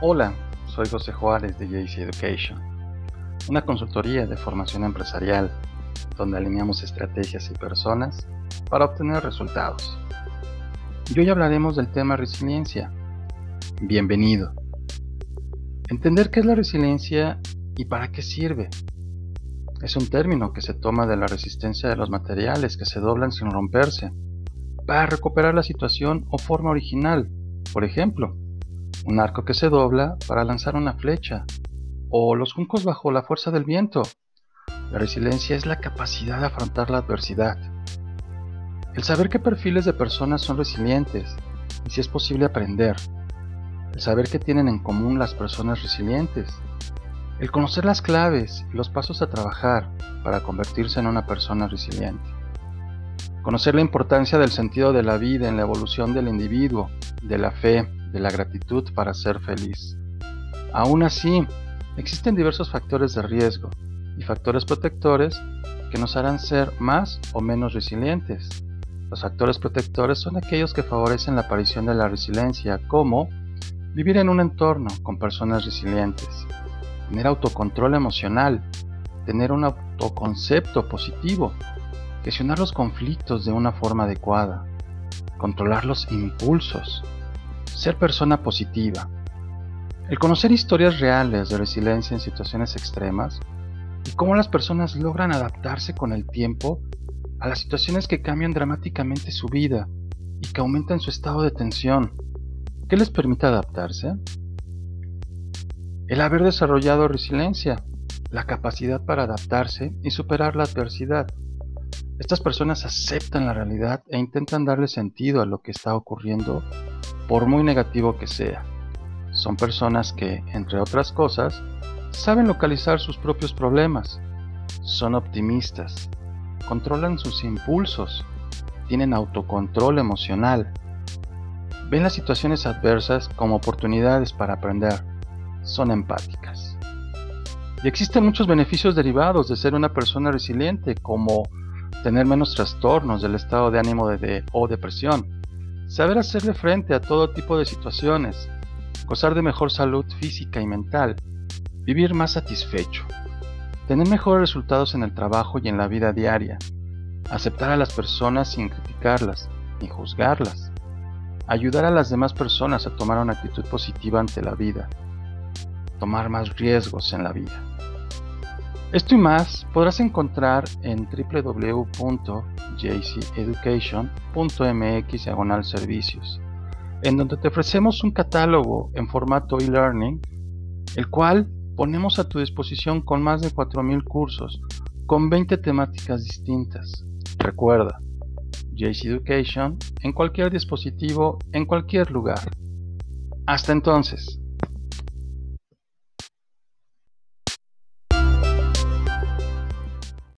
Hola, soy José Juárez de JC Education, una consultoría de formación empresarial donde alineamos estrategias y personas para obtener resultados. Y hoy hablaremos del tema resiliencia. Bienvenido. Entender qué es la resiliencia y para qué sirve. Es un término que se toma de la resistencia de los materiales que se doblan sin romperse para recuperar la situación o forma original. Por ejemplo, un arco que se dobla para lanzar una flecha, o los juncos bajo la fuerza del viento. La resiliencia es la capacidad de afrontar la adversidad. El saber qué perfiles de personas son resilientes y si es posible aprender. El saber qué tienen en común las personas resilientes. El conocer las claves y los pasos a trabajar para convertirse en una persona resiliente. Conocer la importancia del sentido de la vida en la evolución del individuo, de la fe, de la gratitud para ser feliz. Aún así, existen diversos factores de riesgo y factores protectores que nos harán ser más o menos resilientes. Los factores protectores son aquellos que favorecen la aparición de la resiliencia, como vivir en un entorno con personas resilientes, tener autocontrol emocional, tener un autoconcepto positivo, gestionar los conflictos de una forma adecuada, controlar los impulsos, ser persona positiva. El conocer historias reales de resiliencia en situaciones extremas y cómo las personas logran adaptarse con el tiempo a las situaciones que cambian dramáticamente su vida y que aumentan su estado de tensión. ¿Qué les permite adaptarse? El haber desarrollado resiliencia, la capacidad para adaptarse y superar la adversidad. Estas personas aceptan la realidad e intentan darle sentido a lo que está ocurriendo por muy negativo que sea. Son personas que, entre otras cosas, saben localizar sus propios problemas, son optimistas, controlan sus impulsos, tienen autocontrol emocional, ven las situaciones adversas como oportunidades para aprender, son empáticas. Y existen muchos beneficios derivados de ser una persona resiliente, como tener menos trastornos del estado de ánimo de, o depresión, saber hacerle frente a todo tipo de situaciones, gozar de mejor salud física y mental, vivir más satisfecho, tener mejores resultados en el trabajo y en la vida diaria, aceptar a las personas sin criticarlas ni juzgarlas, ayudar a las demás personas a tomar una actitud positiva ante la vida, tomar más riesgos en la vida. Esto y más podrás encontrar en www.jceducation.mx servicios, en donde te ofrecemos un catálogo en formato e-learning, el cual ponemos a tu disposición con más de 4.000 cursos, con 20 temáticas distintas. Recuerda, JC Education en cualquier dispositivo, en cualquier lugar. Hasta entonces.